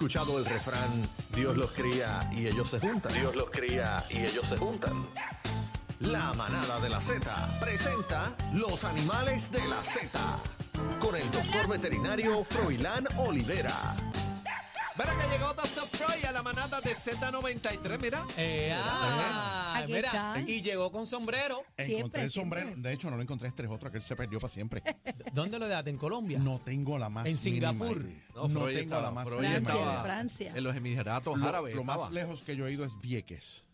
escuchado el refrán Dios los cría y ellos se juntan? Dios los cría y ellos se juntan. La manada de la Z presenta los animales de la Z con el doctor veterinario Froilán Olivera. Verá que llegó Freud a la manada de Z93, mira. Eh, ah, Aquí mira, está. y llegó con sombrero. Siempre, Encontré el siempre. sombrero. De hecho, no lo encontré. Este es otro que él se perdió para siempre. ¿Dónde lo dejaste? ¿En Colombia? No tengo la más En mínima Singapur. idea. No, No, Freud tengo estaba- la más Freud mínima Francia, idea. estaba Francia. En los Emiratos Lo, Árabes. lo más estaba. lejos que yo he ido es Vieques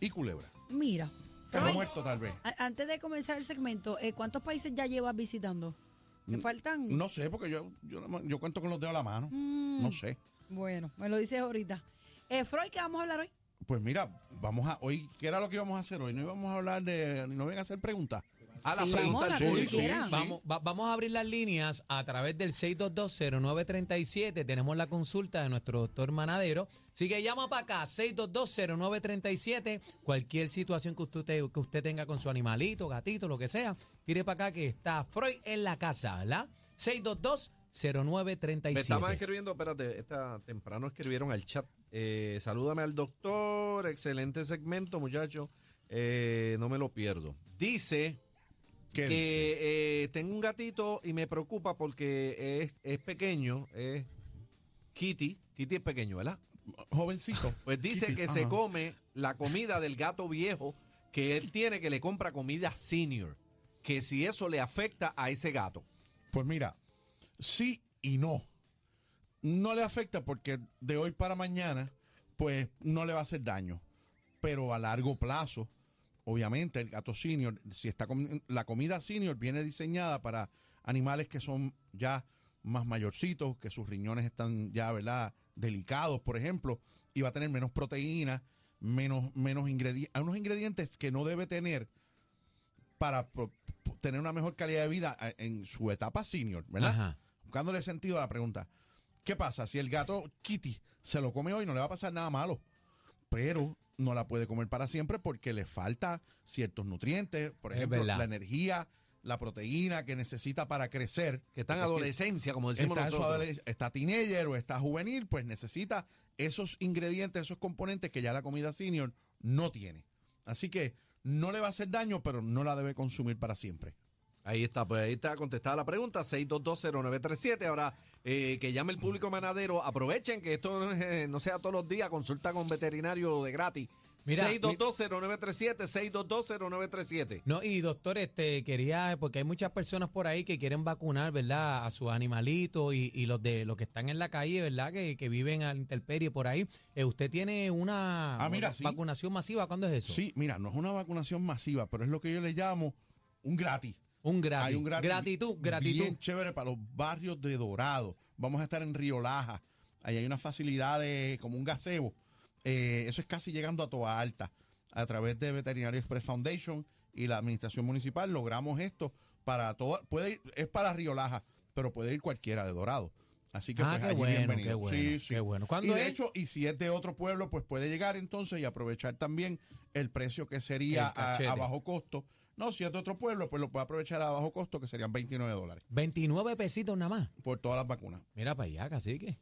y Culebra. Mira, Pero muerto tal vez. a- antes de comenzar el segmento, eh, ¿cuántos países ya llevas visitando? ¿Te faltan? No sé, porque yo, yo, yo cuento con los dedos a la mano. Mm. No sé. Bueno, me lo dices ahorita. Eh, Freud, ¿qué vamos a hablar hoy? Pues mira, vamos a hoy, ¿qué era lo que íbamos a hacer hoy? No íbamos a hablar de, no vengan a hacer preguntas. A la Sí, pregunta vamos, quieran. Vamos, va- vamos a abrir las líneas a través del 6220937. Tenemos la consulta de nuestro doctor Manadero. Así que llama para acá, 6220937. Cualquier situación que usted, te- que usted tenga con su animalito, gatito, lo que sea, tire para acá que está Freud en la casa, ¿verdad? 6220937. Me estaban escribiendo, espérate, esta, temprano escribieron al chat. Eh, salúdame al doctor, excelente segmento, muchacho. Eh, no me lo pierdo. Dice ¿Qué que dice? eh, tengo un gatito y me preocupa porque es, es pequeño, es Kitty. Kitty es pequeño, ¿verdad? Jovencito. Pues dice Kitty, que se come la comida del gato viejo que él tiene, que le compra comida senior. Que si eso le afecta a ese gato. Pues mira, sí y no. No le afecta porque de hoy para mañana, pues no le va a hacer daño. Pero a largo plazo, obviamente, el gato senior, si está la comida senior viene diseñada para animales que son ya más mayorcitos, que sus riñones están ya, ¿verdad? Delicados, por ejemplo, y va a tener menos proteína, menos, menos ingredientes, unos ingredientes que no debe tener para tener una mejor calidad de vida eh, en su etapa senior, ¿verdad? Ajá. Buscándole sentido a la pregunta. ¿Qué pasa? Si el gato Kitty se lo come hoy, no le va a pasar nada malo. Pero no la puede comer para siempre porque le falta ciertos nutrientes, por ejemplo, la energía, la proteína que necesita para crecer. Que está en adolescencia, como decimos está, en su nosotros. está teenager o está juvenil, pues necesita esos ingredientes, esos componentes que ya la comida senior no tiene. Así que no le va a hacer daño, pero no la debe consumir para siempre. Ahí está, pues ahí está contestada la pregunta, 6220937. Ahora, eh, que llame el público manadero, aprovechen que esto no, es, eh, no sea todos los días, consulta con veterinario de gratis. Mira, 6220937, 6220937. No, y doctor, este quería, porque hay muchas personas por ahí que quieren vacunar, ¿verdad? A sus animalitos y, y los de los que están en la calle, ¿verdad? Que, que viven a la intemperie por ahí. Eh, ¿Usted tiene una Ah, mira, sí. vacunación masiva? ¿Cuándo es eso? Sí, mira, no es una vacunación masiva, pero es lo que yo le llamo un gratis. Un gratis. Hay un gratis. gratitud, gratitud. Bien chévere para los barrios de Dorado. Vamos a estar en Río Laja. Ahí hay unas facilidades como un gazebo. Eh, eso es casi llegando a Toa Alta. A través de Veterinario Express Foundation y la administración municipal logramos esto para todo. Puede ir, es para Río Laja, pero puede ir cualquiera de Dorado. Así que Ah, pues qué allí bueno, bienvenido. qué bueno, sí, sí. qué bueno. Y ¿Cuándo de es? hecho, y si es de otro pueblo, pues puede llegar entonces y aprovechar también el precio que sería El a, cachete. a bajo costo. No, si es de otro pueblo, pues lo puede aprovechar a bajo costo, que serían 29 dólares 29 pesitos nada más. por todas las vacunas. Mira para allá, cacique.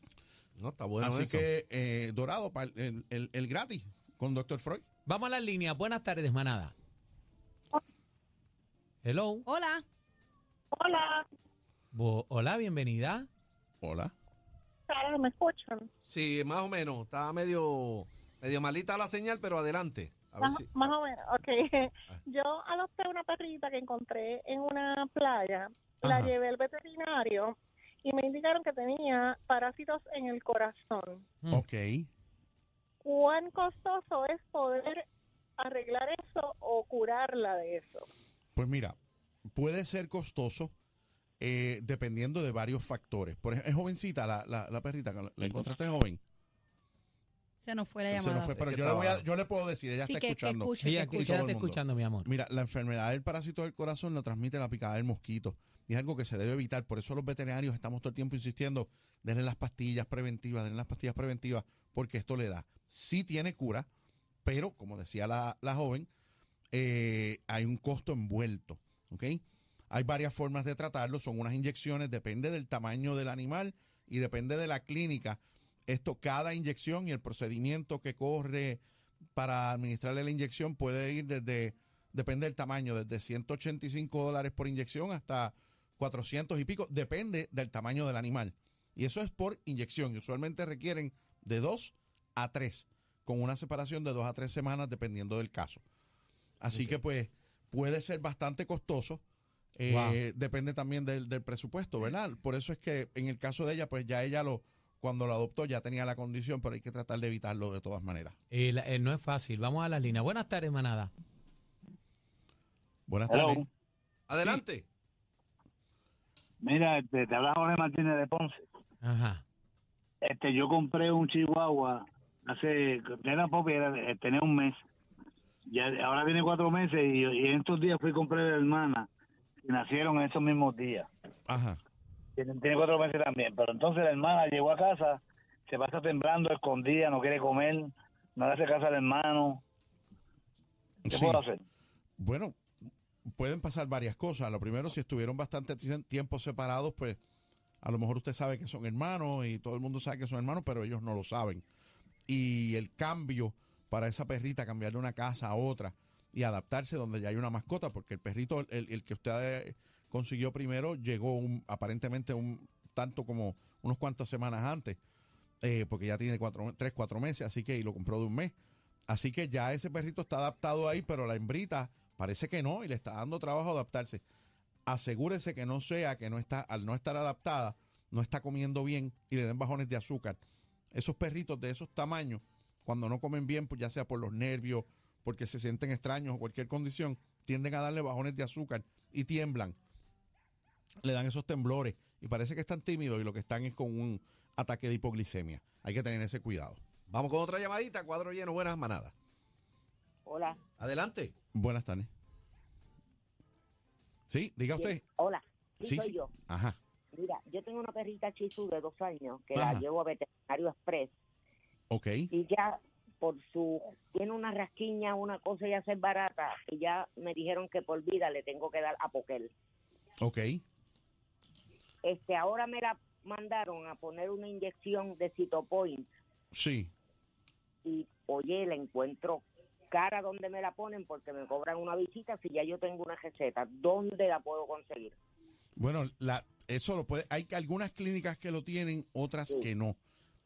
No, está bueno Así eso. que eh, Dorado, para el, el- el- el gratis con Dr. Freud. Vamos a las líneas. Buenas tardes, manada. Hello. Hola. Hola, Bo- hola, bienvenida. Hola. ¿me escuchan? Sí, más o menos. Está medio, medio malita la señal, pero adelante. A ver Más, si. más o menos, ok. Yo adopté una perrita que encontré en una playa, la Ajá. llevé al veterinario y me indicaron que tenía parásitos en el corazón. Mm. Ok. ¿Cuán costoso es poder arreglar eso o curarla de eso? Pues mira, puede ser costoso eh, dependiendo de varios factores. Por ejemplo, es jovencita la, la, la perrita, ¿la la encontraste joven? Se nos fue la Se llamada. nos fue, pero yo le, voy a- yo le puedo decir, ella sí, está que, que escuchando. Ella, que ella está escuchando, mi amor. Mira, la enfermedad del parásito del corazón la transmite la picada del mosquito. Y es algo que se debe evitar. Por eso los veterinarios estamos todo el tiempo insistiendo, denle las pastillas preventivas, denle las pastillas preventivas, porque esto le da. Sí tiene cura, pero, como decía la, la joven, eh, hay un costo envuelto. ¿ok? Hay varias formas de tratarlo, son unas inyecciones, depende del tamaño del animal y depende de la clínica. Esto, cada inyección y el procedimiento que corre para administrarle la inyección puede ir desde, depende del tamaño, desde 185 dólares por inyección hasta 400 y pico, depende del tamaño del animal. Y eso es por inyección. Y usualmente requieren de 2 a 3, con una separación de 2 a 3 semanas dependiendo del caso. Así que pues puede ser bastante costoso. eh, Wow. Depende también del, del presupuesto, ¿verdad? Por eso es que en el caso de ella, pues ya ella lo, cuando lo adoptó ya tenía la condición, pero hay que tratar de evitarlo de todas maneras. Eh, la- eh, no es fácil. Vamos a las líneas. Buenas tardes, manada. Buenas Hello. tardes. Adelante. Mira, este, te habla Jorge Martínez de Ponce. Ajá. Este, yo compré un chihuahua hace, era popi, era, eh, tenía un mes. Ya, ahora tiene cuatro meses y, y en estos días fui a comprar a la hermana y nacieron en esos mismos días. Ajá. Tiene, cuatro meses también, pero entonces la hermana llegó a casa, se pasa temblando, escondida, no quiere comer, no le hace caso al hermano. ¿Qué Sí. puedo hacer? Bueno, pueden pasar varias cosas. Lo primero, si estuvieron bastante ti- tiempo separados, pues a lo mejor usted sabe que son hermanos y todo el mundo sabe que son hermanos, pero ellos no lo saben. Y el cambio para esa perrita, cambiar de una casa a otra y adaptarse donde ya hay una mascota, porque el perrito, el, el que usted consiguió primero, llegó un, aparentemente un tanto como unos cuantas semanas antes, eh, porque ya tiene cuatro, tres, cuatro meses, así que y lo compró de un mes. Así que ya ese perrito está adaptado ahí, pero la hembrita parece que no y le está dando trabajo adaptarse. Asegúrese que no sea que no está, al no estar adaptada, no está comiendo bien y le den bajones de azúcar. Esos perritos de esos tamaños, cuando no comen bien, pues ya sea por los nervios, porque se sienten extraños o cualquier condición, tienden a darle bajones de azúcar y tiemblan. Le dan esos temblores y parece que están tímidos y lo que están es con un ataque de hipoglicemia. Hay que tener ese cuidado. Vamos con otra llamadita, cuadro lleno, buenas manadas. Hola, Adelante. Buenas tardes. Sí, diga usted. hola, sí, Sí, soy sí. yo. Ajá. Mira, yo tengo una perrita chisú de dos años que Ajá. la llevo a veterinario express Ok. y ya por su tiene una rasquiña, una cosa y hacer barata y ya me dijeron que por vida le tengo que dar apoquel. Ok. Este, ahora me la mandaron a poner una inyección de Citopoint Sí. y oye, la encuentro cara donde me la ponen porque me cobran una visita si ya yo tengo una receta. ¿Dónde la puedo conseguir? Bueno, la, eso lo puede. Hay algunas clínicas que lo tienen, otras Sí. que no.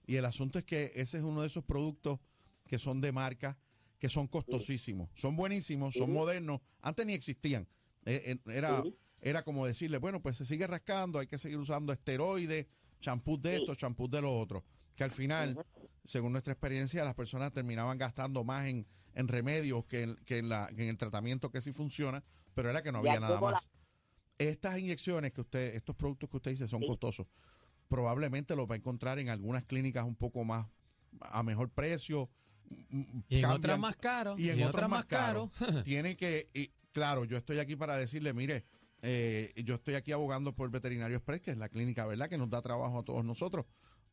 Y el asunto es que ese es uno de esos productos que son de marca, que son costosísimos. Son buenísimos, son Sí. modernos. Antes ni existían. Eh, eh, era. Era como decirle, bueno, pues se sigue rascando, hay que seguir usando esteroides, champús de Sí. esto, champús de lo otro. Que al final, según nuestra experiencia, las personas terminaban gastando más en, en remedios que en, que en la, que en el tratamiento que sí funciona, pero era que no Ya había nada más. Estas inyecciones que usted, estos productos que usted dice son Sí. costosos, probablemente los va a encontrar en algunas clínicas un poco más a mejor precio. m- Y en cambian- otras más caro. y en otras más caro. Tiene que, y, claro, yo estoy aquí para decirle, mire, eh, yo estoy aquí abogando por Veterinario Express, que es la clínica, ¿verdad? Que nos da trabajo a todos nosotros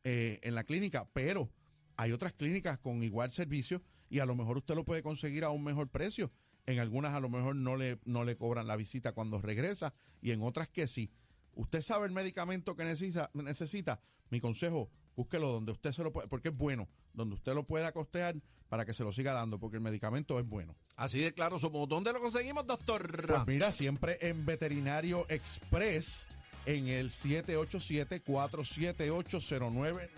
eh, en la clínica, pero hay otras clínicas con igual servicio y a lo mejor usted lo puede conseguir a un mejor precio. En algunas a lo mejor no le, no le cobran la visita cuando regresa y en otras que sí. Usted sabe el medicamento que necesita, necesita. Mi consejo, búsquelo donde usted se lo puede, porque es bueno, donde usted lo pueda costear para que se lo siga dando, porque el medicamento es bueno. Así de claro somos. ¿Dónde lo conseguimos, doctor? Pues mira, siempre en Veterinario Express, en el 787-478-0999.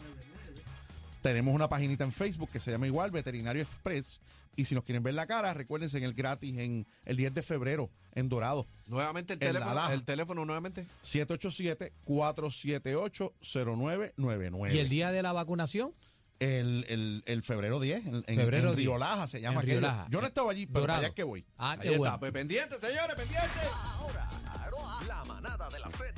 Tenemos una paginita en Facebook que se llama igual, Veterinario Express. Y si nos quieren ver la cara, recuérdense en el gratis en el 10 de febrero en Dorado. nuevamente el teléfono. El teléfono nuevamente. 787-478-0999. ¿Y el día de la vacunación? El, el, el febrero 10, en, Febrero en 10. Río Laja se llama En Río. Laja. Yo no estaba allí, pero Dorado. allá es que voy. Ah, Ahí qué está. bueno. Pues pendiente, señores, pendiente. Ahora, la manada de la Z